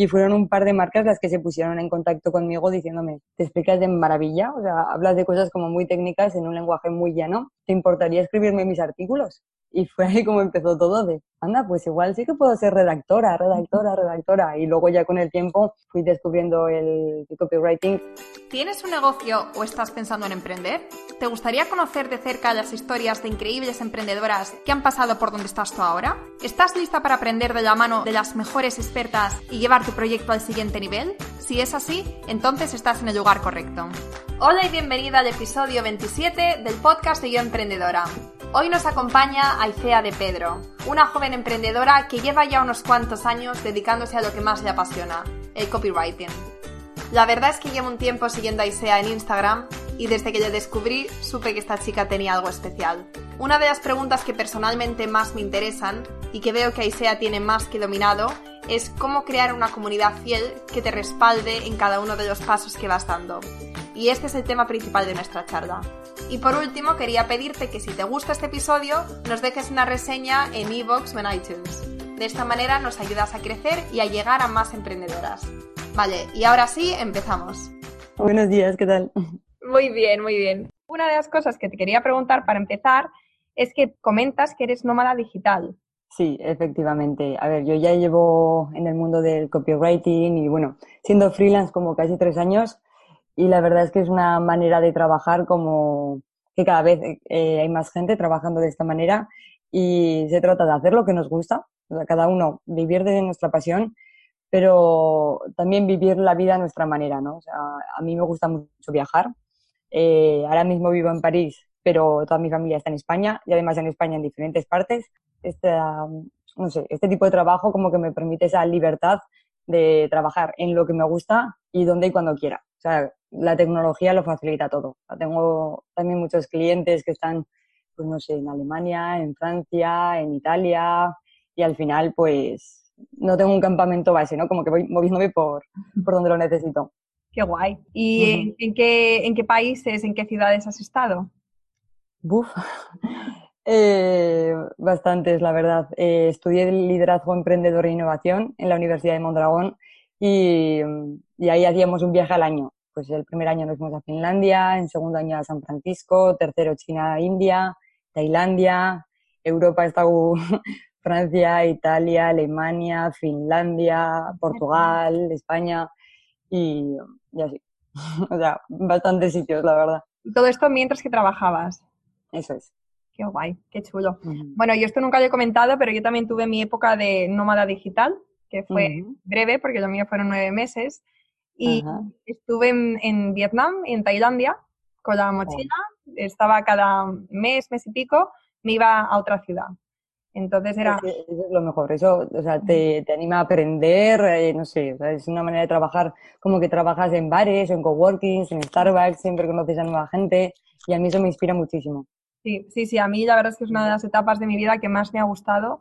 y fueron un par de marcas las que se pusieron en contacto conmigo diciéndome, te explicas de maravilla, o sea, hablas de cosas como muy técnicas en un lenguaje muy llano, ¿te importaría escribirme mis artículos? Y fue ahí como empezó todo de, anda, pues igual sí que puedo ser redactora, redactora, redactora. Y luego ya con el tiempo fui descubriendo el copywriting. ¿Tienes un negocio o estás pensando en emprender? ¿Te gustaría conocer de cerca las historias de increíbles emprendedoras que han pasado por donde estás tú ahora? ¿Estás lista para aprender de la mano de las mejores expertas y llevar tu proyecto al siguiente nivel? Si es así, entonces estás en el lugar correcto. Hola y bienvenida al episodio 27 del podcast de Yo Emprendedora. Hoy nos acompaña Aicea de Pedro, una joven emprendedora que lleva ya unos cuantos años dedicándose a lo que más le apasiona, el copywriting. La verdad es que llevo un tiempo siguiendo a Aisea en Instagram y desde que le descubrí supe que esta chica tenía algo especial. Una de las preguntas que personalmente más me interesan y que veo que Aisea tiene más que dominado es cómo crear una comunidad fiel que te respalde en cada uno de los pasos que vas dando. Y este es el tema principal de nuestra charla. Y por último, quería pedirte que si te gusta este episodio, nos dejes una reseña en iVoox o en iTunes. De esta manera nos ayudas a crecer y a llegar a más emprendedoras. Vale, y ahora sí, empezamos. Buenos días, ¿qué tal? Muy bien, muy bien. Una de las cosas que te quería preguntar para empezar es que comentas que eres nómada digital. Sí, efectivamente. A ver, yo ya llevo en el mundo del copywriting y bueno, siendo freelance como casi tres años, y la verdad es que es una manera de trabajar como que cada vez eh, hay más gente trabajando de esta manera y se trata de hacer lo que nos gusta, o sea, cada uno vivir de nuestra pasión, pero también vivir la vida a nuestra manera, ¿no? O sea, a mí me gusta mucho viajar. Eh, ahora mismo vivo en París, pero toda mi familia está en España y además en España en diferentes partes. Este, no sé, este tipo de trabajo como que me permite esa libertad de trabajar en lo que me gusta y donde y cuando quiera. O sea, la tecnología lo facilita todo. tengo también muchos clientes que están, pues no sé, en Alemania, en Francia, en Italia, y al final, pues, no tengo un campamento base, ¿no? Como que voy moviéndome por, por donde lo necesito. Qué guay. ¿Y en, qué, en qué países, en qué ciudades has estado? Buf. Eh, bastantes, la verdad. Eh, estudié liderazgo emprendedor e innovación en la Universidad de Mondragón y, y ahí hacíamos un viaje al año pues el primer año nos fuimos a Finlandia, en segundo año a San Francisco, tercero China, India, Tailandia, Europa está Francia, Italia, Alemania, Finlandia, Portugal, España y, así. o sea, bastantes sitios, la verdad. Todo esto mientras que trabajabas. Eso es. Qué guay, qué chulo. Bueno, yo esto nunca lo he comentado, pero yo también tuve mi época de nómada digital, que fue breve, porque lo mío fueron nueve meses. Y estuve en, Vietnam y en Tailandia con la mochila. Estaba cada mes, mes y pico, me iba a otra ciudad. Entonces era... Eso es lo mejor, eso o sea, te, te anima a aprender, eh, no sé, es una manera de trabajar como que trabajas en bares, en coworkings, en Starbucks, siempre conoces a nueva gente y a mí eso me inspira muchísimo. Sí, sí, sí, a mí la verdad es que es una de las etapas de mi vida que más me ha gustado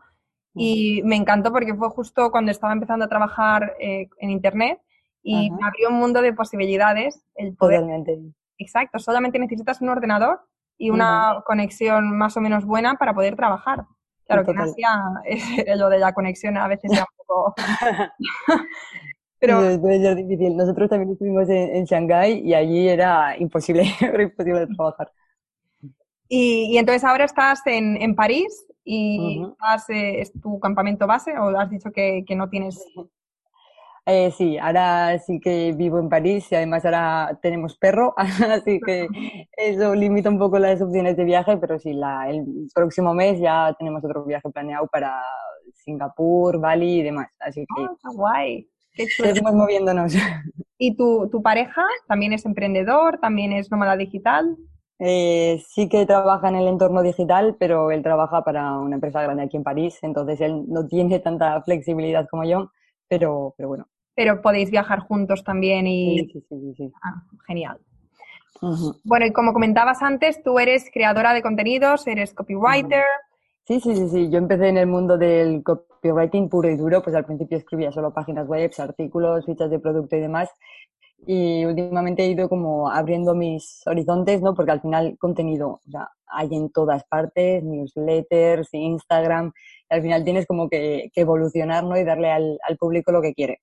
y me encantó porque fue justo cuando estaba empezando a trabajar eh, en Internet y me abrió un mundo de posibilidades. El poder... Totalmente. Exacto, solamente necesitas un ordenador y una conexión más o menos buena para poder trabajar. Claro que en Asia lo de la conexión a veces era un poco... Pero... puede ser difícil. Nosotros también estuvimos en, en Shanghái y allí era imposible, era imposible trabajar. Y, y, entonces ahora estás en, en París y eh, es tu campamento base o has dicho que, que no tienes eh, sí, ahora sí que vivo en París y además ahora tenemos perro, así que eso limita un poco las opciones de viaje, pero sí, la, el próximo mes ya tenemos otro viaje planeado para Singapur, Bali y demás, así que... ¡Ah, guay! ¡Qué! Seguimos moviéndonos. ¿Y tu, tu pareja también es emprendedor, también es nómada digital? Eh, sí que trabaja en el entorno digital, pero él trabaja para una empresa grande aquí en París, entonces él no tiene tanta flexibilidad como yo, pero, pero bueno, pero podéis viajar juntos también y... Sí, sí, sí. Ah, genial. Bueno, y como comentabas antes, tú eres creadora de contenidos, eres copywriter. Sí, sí, sí, sí. Yo empecé en el mundo del copywriting puro y duro, pues al principio escribía solo páginas web, artículos, fichas de producto y demás. Y últimamente he ido como abriendo mis horizontes, ¿no? Porque al final contenido, o hay en todas partes, newsletters, Instagram, y al final tienes como que, evolucionar, ¿no? Y darle al, al público lo que quiere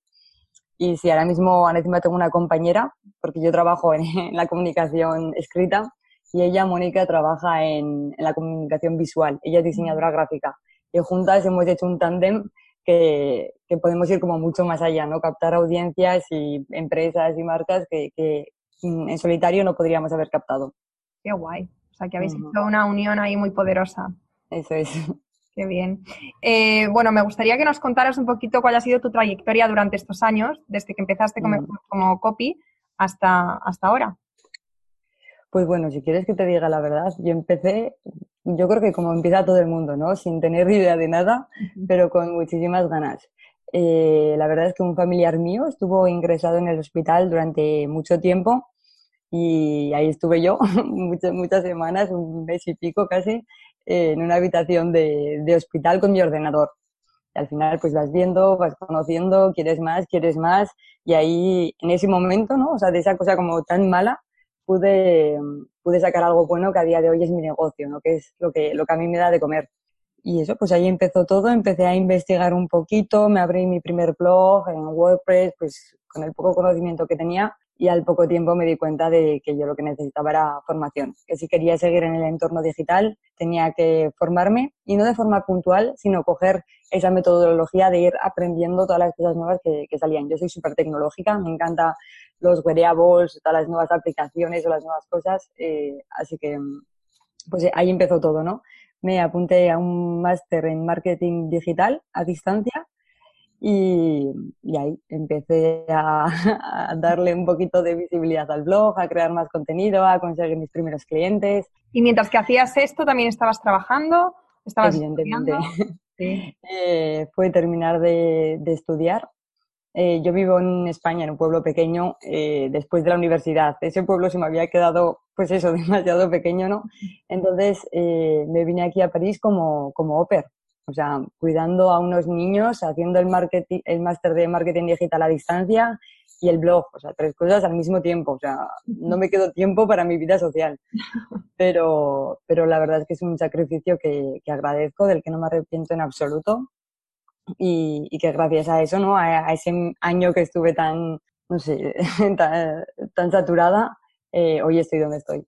Y sí, ahora mismo, ahora encima tengo una compañera, porque yo trabajo en, la comunicación escrita y ella, Mónica, trabaja en, en, la comunicación visual. Ella es diseñadora gráfica. Y juntas hemos hecho un tándem que, que, podemos ir como mucho más allá, ¿no? Captar audiencias y empresas y marcas que, que en solitario no podríamos haber captado. Qué guay. O sea, que habéis hecho una unión ahí muy poderosa. Eso es. Qué bien. Eh, bueno, me gustaría que nos contaras un poquito cuál ha sido tu trayectoria durante estos años, desde que empezaste como, mm. como copy hasta, hasta ahora. Pues bueno, si quieres que te diga la verdad, yo empecé, yo creo que como empieza todo el mundo, ¿no? Sin tener idea de nada, pero con muchísimas ganas. Eh, la verdad es que un familiar mío estuvo ingresado en el hospital durante mucho tiempo y ahí estuve yo muchas, muchas semanas, un mes y pico casi, en una habitación de, de, hospital con mi ordenador. Y al final pues vas viendo, vas conociendo, quieres más, quieres más y ahí en ese momento, ¿no? O sea, de esa cosa como tan mala, pude, pude sacar algo bueno que a día de hoy es mi negocio, ¿no? Que es lo que, lo que a mí me da de comer. Y eso, pues ahí empezó todo, empecé a investigar un poquito, me abrí mi primer blog en WordPress, pues con el poco conocimiento que tenía y al poco tiempo me di cuenta de que yo lo que necesitaba era formación, que si quería seguir en el entorno digital tenía que formarme y no de forma puntual, sino coger esa metodología de ir aprendiendo todas las cosas nuevas que, que salían. Yo soy súper tecnológica, me encanta los wearables, todas las nuevas aplicaciones o las nuevas cosas, eh, así que pues ahí empezó todo, ¿no? Me apunté a un máster en marketing digital a distancia y, ahí empecé a, darle un poquito de visibilidad al blog, a crear más contenido, a conseguir mis primeros clientes. Y mientras que hacías esto, ¿también estabas trabajando? ¿Estabas Evidentemente. Eh, fue terminar de, de estudiar. Eh, yo vivo en España, en un pueblo pequeño, eh, después de la universidad. Ese pueblo se me había quedado, pues eso, demasiado pequeño, ¿no? Entonces eh, me vine aquí a París como, como oper o sea, cuidando a unos niños, haciendo el, marketing, el máster de marketing digital a distancia y el blog, o sea, tres cosas al mismo tiempo, o sea, no me quedó tiempo para mi vida social, pero, pero la verdad es que es un sacrificio que, que agradezco, del que no me arrepiento en absoluto y, y que gracias a eso, ¿no? A, a, ese año que estuve tan, no sé, tan, tan saturada, eh, hoy estoy donde estoy.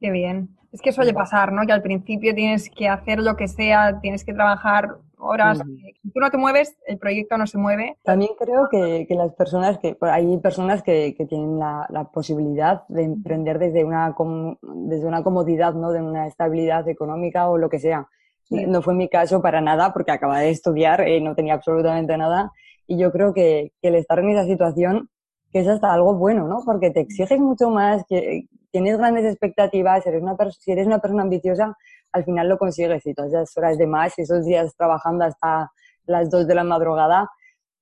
Qué bien. Es que suele pasar, ¿no? Que al principio tienes que hacer lo que sea, tienes que trabajar horas. Si tú no te mueves, el proyecto no se mueve. También creo que, que las personas que, hay personas que, que tienen la, la, posibilidad de emprender desde una, desde una comodidad, ¿no? De una estabilidad económica o lo que sea. Sí. No fue mi caso para nada porque acababa de estudiar, eh, no tenía absolutamente nada. Y yo creo que, que el estar en esa situación que es hasta algo bueno, ¿no? Porque te exiges mucho más, que tienes grandes expectativas, eres una si eres una persona ambiciosa, al final lo consigues y todas esas horas de más, esos días trabajando hasta las dos de la madrugada,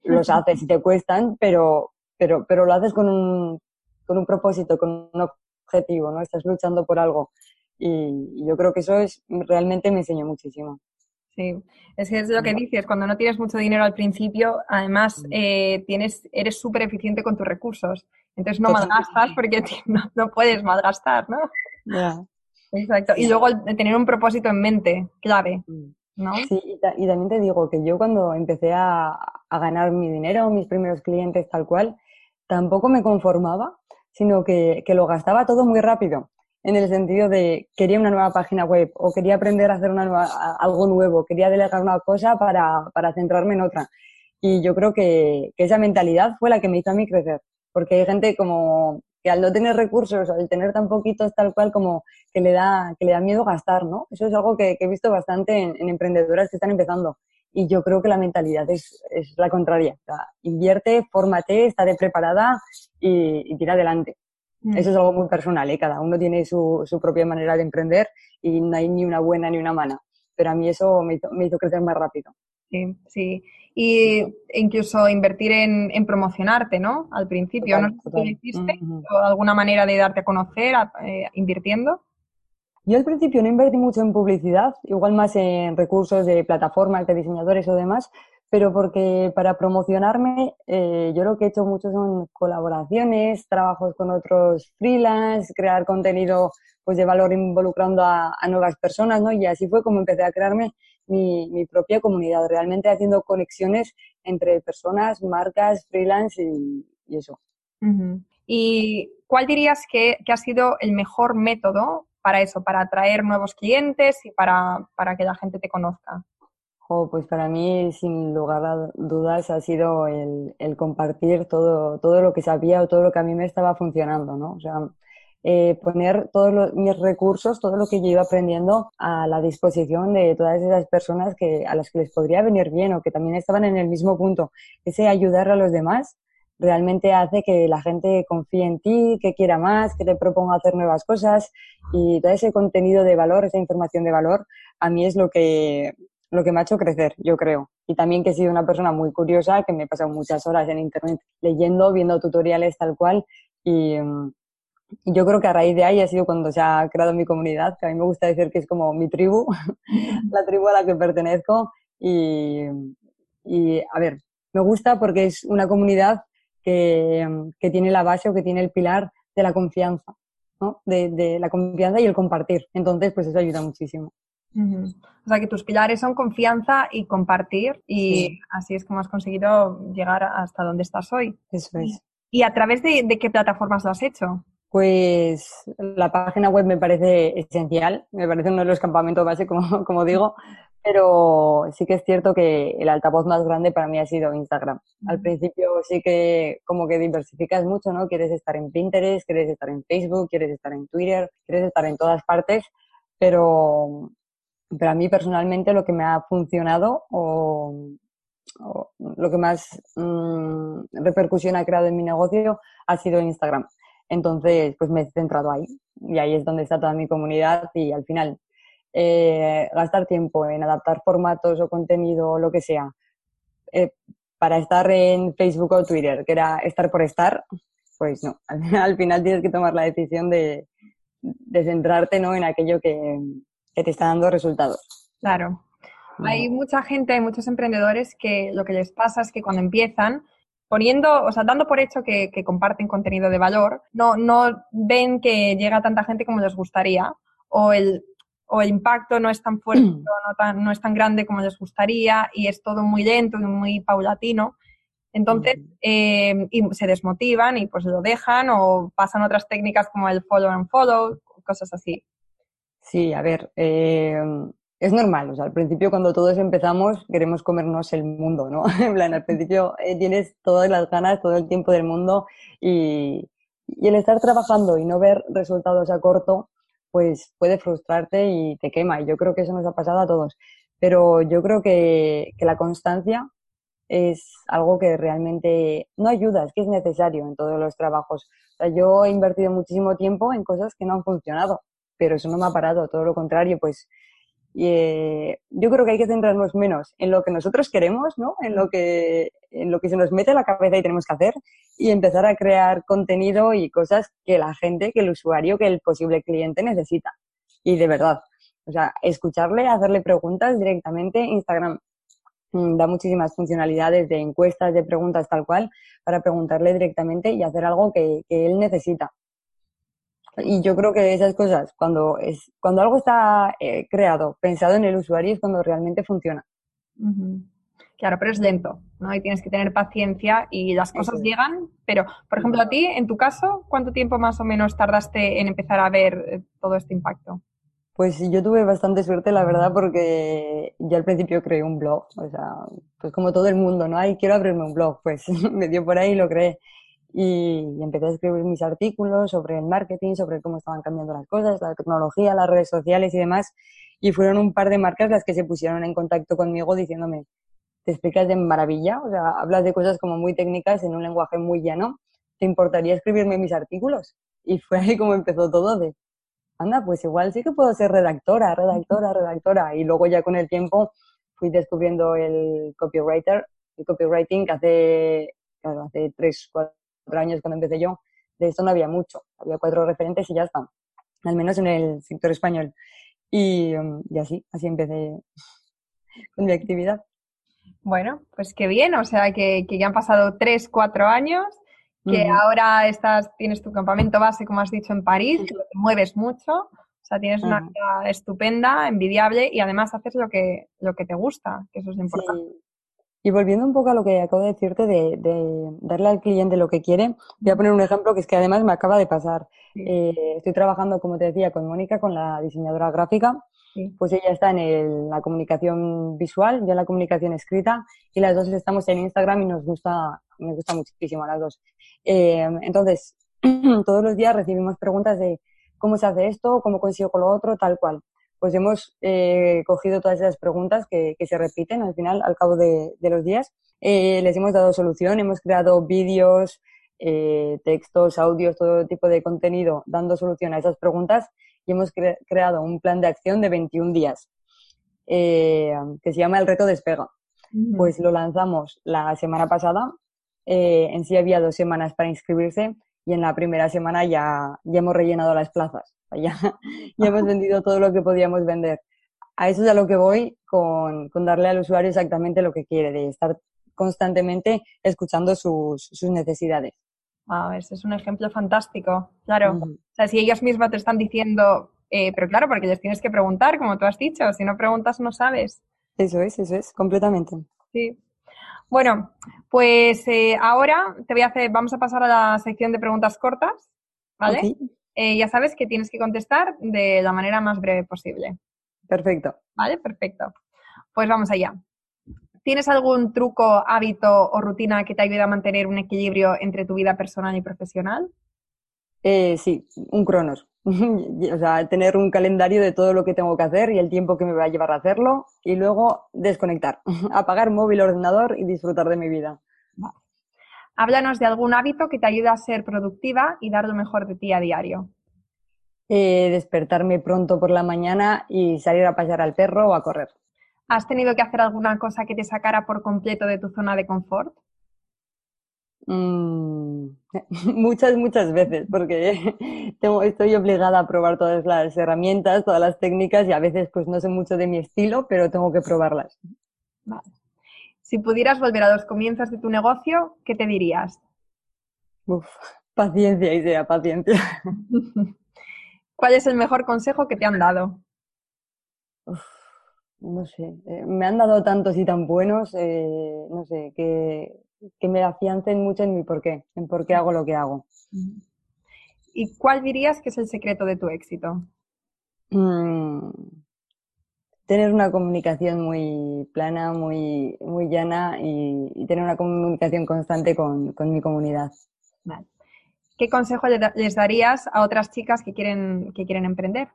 los haces y te cuestan, pero, pero, pero lo haces con un, con un propósito, con un objetivo, ¿no? Estás luchando por algo. Y, y yo creo que eso es, realmente me enseñó muchísimo. Sí, es que es lo que dices, cuando no tienes mucho dinero al principio, además eh, tienes, eres súper eficiente con tus recursos. Entonces no malgastas porque no, no, puedes malgastar, ¿no? Yeah. Exacto. Y luego tener un propósito en mente, clave. ¿no? Sí, y, y, también te digo que yo cuando empecé a, a ganar mi dinero, mis primeros clientes tal cual, tampoco me conformaba, sino que, que lo gastaba todo muy rápido en el sentido de quería una nueva página web o quería aprender a hacer una nueva, algo nuevo, quería delegar una cosa para, para centrarme en otra. Y yo creo que, que, esa mentalidad fue la que me hizo a mí crecer, porque hay gente como que al no tener recursos, al tener tan poquitos tal cual como que le da, que le da miedo gastar, ¿no? Eso es algo que, que he visto bastante en, en, emprendedoras que están empezando. Y yo creo que la mentalidad es, es la contraria. O sea, invierte, fórmate, estate preparada y, y tira adelante. Mm. Eso es algo muy personal, ¿eh? cada uno tiene su, su, propia manera de emprender y no hay ni una buena ni una mala. Pero a mí eso me hizo, me hizo crecer más rápido. Sí, sí. Y incluso invertir en, en promocionarte, ¿no? Al principio, total, ¿no sé si lo hiciste? Uh -huh. ¿Alguna manera de darte a conocer a, eh, invirtiendo? Yo al principio no invertí mucho en publicidad, igual más en recursos de plataformas, de diseñadores o demás, pero porque para promocionarme eh, yo lo que he hecho mucho son colaboraciones, trabajos con otros freelance, crear contenido pues de valor involucrando a, a, nuevas personas, ¿no? Y así fue como empecé a crearme mi, mi propia comunidad, realmente haciendo conexiones entre personas, marcas, freelance y, eso. ¿Y cuál dirías que, que, ha sido el mejor método para eso, para atraer nuevos clientes y para, para que la gente te conozca? Oh, pues para mí, sin lugar a dudas, ha sido el, el, compartir todo, todo lo que sabía o todo lo que a mí me estaba funcionando, ¿no? O sea, eh, poner todos los, mis recursos, todo lo que yo iba aprendiendo a la disposición de todas esas personas que, a las que les podría venir bien o que también estaban en el mismo punto. Ese ayudar a los demás realmente hace que la gente confíe en ti, que quiera más, que te proponga hacer nuevas cosas y todo ese contenido de valor, esa información de valor, a mí es lo que, lo que me ha hecho crecer, yo creo. Y también que he sido una persona muy curiosa, que me he pasado muchas horas en Internet leyendo, viendo tutoriales tal cual. Y, mm, yo creo que a raíz de ahí ha sido cuando se ha creado mi comunidad, que a mí me gusta decir que es como mi tribu, la tribu a la que pertenezco. Y, y, a ver, me gusta porque es una comunidad que, que tiene la base o que tiene el pilar de la confianza, ¿no? De, de la confianza y el compartir. Entonces, pues eso ayuda muchísimo. O sea que tus pilares son confianza y compartir y así es como has conseguido llegar hasta donde estás hoy. Eso es. ¿Y a través de, qué plataformas lo has hecho? Pues la página web me parece esencial, me parece uno de los campamentos base, como, como digo, pero sí que es cierto que el altavoz más grande para mí ha sido Instagram. Al principio sí que como que diversificas mucho, ¿no? Quieres estar en Pinterest, quieres estar en Facebook, quieres estar en Twitter, quieres estar en todas partes, pero pero a mí personalmente lo que me ha funcionado o, lo que más mm, repercusión ha creado en mi negocio ha sido Instagram. Entonces, pues me he centrado ahí y ahí es donde está toda mi comunidad y al final eh, gastar tiempo en adaptar formatos o contenido o lo que sea eh, para estar en Facebook o Twitter, que era estar por estar, pues no, al, final tienes que tomar la decisión de, de centrarte ¿no? en aquello que, que te está dando resultados. Claro. Hay mucha gente, hay muchos emprendedores que lo que les pasa es que cuando empiezan, poniendo, o sea, dando por hecho que, comparten contenido de valor, no, no ven que llega tanta gente como les gustaría, o el, o el impacto no es tan fuerte, no, tan, no es tan grande como les gustaría, y es todo muy lento y muy paulatino. Entonces, eh, y se desmotivan y pues lo dejan o pasan otras técnicas como el follow and follow, cosas así. Sí, a ver, eh, es normal. O sea, al principio cuando todos empezamos queremos comernos el mundo, ¿no? en plan, al principio eh, tienes todas las ganas, todo el tiempo del mundo y, y, el estar trabajando y no ver resultados a corto, pues puede frustrarte y te quema. Y yo creo que eso nos ha pasado a todos. Pero yo creo que, que la constancia es algo que realmente no ayuda, es que es necesario en todos los trabajos. O sea, yo he invertido muchísimo tiempo en cosas que no han funcionado pero eso no me ha parado, todo lo contrario, pues eh, yo creo que hay que centrarnos menos en lo que nosotros queremos, ¿no? En lo que, en lo que se nos mete a la cabeza y tenemos que hacer y empezar a crear contenido y cosas que la gente, que el usuario, que el posible cliente necesita. Y de verdad, o sea, escucharle, hacerle preguntas directamente. Instagram mm, da muchísimas funcionalidades de encuestas, de preguntas tal cual, para preguntarle directamente y hacer algo que él necesita. Y yo creo que esas cosas, cuando, es, cuando algo está eh, creado, pensado en el usuario, es cuando realmente funciona. Claro, pero es lento, ¿no? Y tienes que tener paciencia y las cosas llegan. Pero, por ejemplo, a ti, en tu caso, ¿cuánto tiempo más o menos tardaste en empezar a ver eh, todo este impacto? Pues yo tuve bastante suerte, la verdad, porque yo al principio creé un blog, o sea, pues como todo el mundo, ¿no? Ay, quiero abrirme un blog, pues me dio por ahí y lo creé y, empecé a escribir mis artículos sobre el marketing, sobre cómo estaban cambiando las cosas, la tecnología, las redes sociales y demás. Y fueron un par de marcas las que se pusieron en contacto conmigo diciéndome, te explicas de maravilla, o sea, hablas de cosas como muy técnicas en un lenguaje muy llano, ¿te importaría escribirme mis artículos? Y fue ahí como empezó todo de, anda, pues igual sí que puedo ser redactora, redactora, redactora. Y luego ya con el tiempo fui descubriendo el copywriter, el copywriting que hace, hace tres, cuatro años cuando empecé yo, de esto no había mucho. Había cuatro referentes y ya está. Al menos en el sector español. Y, um, y así, así empecé con mi actividad. Bueno, pues qué bien. O sea, que, que ya han pasado tres, cuatro años, que ahora estás, tienes tu campamento base, como has dicho, en París, que te mueves mucho. O O sea, tienes una vida estupenda, envidiable y además haces lo que, lo que te gusta, que eso es importante. Y volviendo un poco a lo que acabo de decirte de, darle al cliente lo que quiere, voy a poner un ejemplo que es que además me acaba de pasar. Eh, estoy trabajando, como te decía, con Mónica, con la diseñadora gráfica. Pues ella está en la comunicación visual, yo en la comunicación escrita, y las dos estamos en Instagram y nos gusta, nos gusta muchísimo a las dos. Eh, entonces, todos los días recibimos preguntas de cómo se hace esto, cómo consigo lo otro, tal cual pues hemos eh, cogido todas esas preguntas que, se repiten al final, al cabo de, los días. Eh, les hemos dado solución, hemos creado vídeos, eh, textos, audios, todo tipo de contenido dando solución a esas preguntas y hemos creado un plan de acción de 21 días que se llama el reto despega. Pues lo lanzamos la semana pasada. en sí había dos semanas para inscribirse y en la primera semana ya, ya hemos rellenado las plazas. Ya, ya hemos vendido todo lo que podíamos vender. A eso es a lo que voy con, con darle al usuario exactamente lo que quiere, de estar constantemente escuchando sus, sus necesidades. Wow, ese es un ejemplo fantástico. Claro. O sea, si ellos mismos te están diciendo, eh, pero claro, porque les tienes que preguntar, como tú has dicho, si no preguntas no sabes. Eso es, eso es, completamente. Sí. Bueno, pues eh, ahora te voy a hacer, vamos a pasar a la sección de preguntas cortas, ¿vale? Eh, ya sabes que tienes que contestar de la manera más breve posible. Perfecto. Vale, perfecto. Pues vamos allá. ¿Tienes algún truco, hábito o rutina que te ayude a mantener un equilibrio entre tu vida personal y profesional? Eh, sí, un cronos. o sea, tener un calendario de todo lo que tengo que hacer y el tiempo que me va a llevar a hacerlo y luego desconectar, apagar móvil, ordenador y disfrutar de mi vida. Háblanos de algún hábito que te ayude a ser productiva y dar lo mejor de ti a diario. Eh, despertarme pronto por la mañana y salir a pasear al perro o a correr. ¿Has tenido que hacer alguna cosa que te sacara por completo de tu zona de confort? Mm, muchas, muchas veces, porque estoy obligada a probar todas las herramientas, todas las técnicas y a veces pues no sé mucho de mi estilo, pero tengo que probarlas. Vale. Si pudieras volver a los comienzos de tu negocio, ¿qué te dirías? Uf, paciencia, idea, paciencia. ¿Cuál es el mejor consejo que te han dado? no sé, eh, me han dado tantos y tan buenos, eh, no sé, que, me afiancen mucho en mi por qué, en por qué hago lo que hago. ¿Y cuál dirías que es el secreto de tu éxito? Mm, tener una comunicación muy plana, muy, muy llana y, tener una comunicación constante con, mi comunidad. ¿Qué consejo les darías a otras chicas que quieren, que quieren emprender?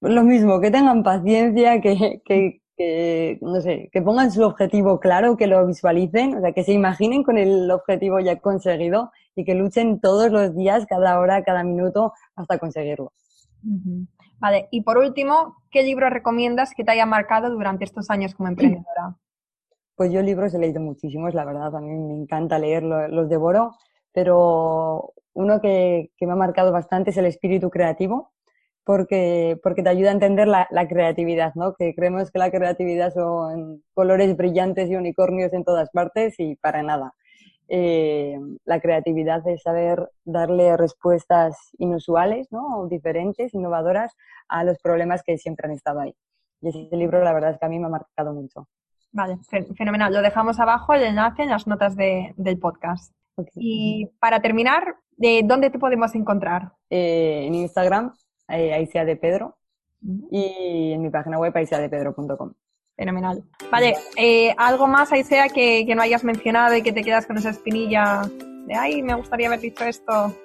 Lo mismo, que tengan paciencia, que, que, no sé, que pongan su objetivo claro, que lo visualicen, o sea, que se imaginen con el objetivo ya conseguido y que luchen todos los días, cada hora, cada minuto, hasta conseguirlo. Vale, y por último, ¿qué libro recomiendas que te haya marcado durante estos años como emprendedora? Pues yo libros he leído muchísimos, la verdad, a mí me encanta leer, los devoro, pero uno que, me ha marcado bastante es el espíritu creativo, porque, porque te ayuda a entender la, la, creatividad, ¿no? Que creemos que la creatividad son colores brillantes y unicornios en todas partes y para nada. Eh, la creatividad es saber darle respuestas inusuales, ¿no? diferentes, innovadoras a los problemas que siempre han estado ahí. Y ese libro, la verdad es que a mí me ha marcado mucho. Vale, fenomenal. Lo dejamos abajo, el enlace en las notas del podcast. Y para terminar, ¿de ¿dónde te podemos encontrar? Eh, en Instagram, eh, de Pedro, y en mi página web, aiseadepedro.com. Fenomenal. Vale, eh, ¿algo más, Aisea, que, que no hayas mencionado y que te quedas con esa espinilla de, ay, me gustaría haber dicho esto?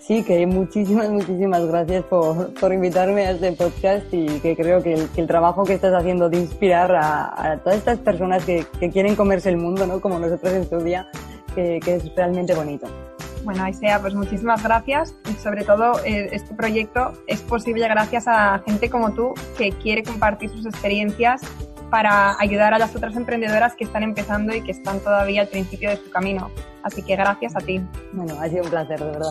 Sí, que muchísimas, muchísimas gracias por, por invitarme a este podcast y que creo que el, trabajo que estás haciendo de inspirar a, todas estas personas que, que, quieren comerse el mundo, ¿no? Como nosotros en su día, que es realmente bonito. Bueno, Aisea, pues muchísimas gracias y sobre todo eh, este proyecto es posible gracias a gente como tú que quiere compartir sus experiencias para ayudar a las otras emprendedoras que están empezando y que están todavía al principio de su camino. Así que gracias a ti. Bueno, ha sido un placer, de verdad.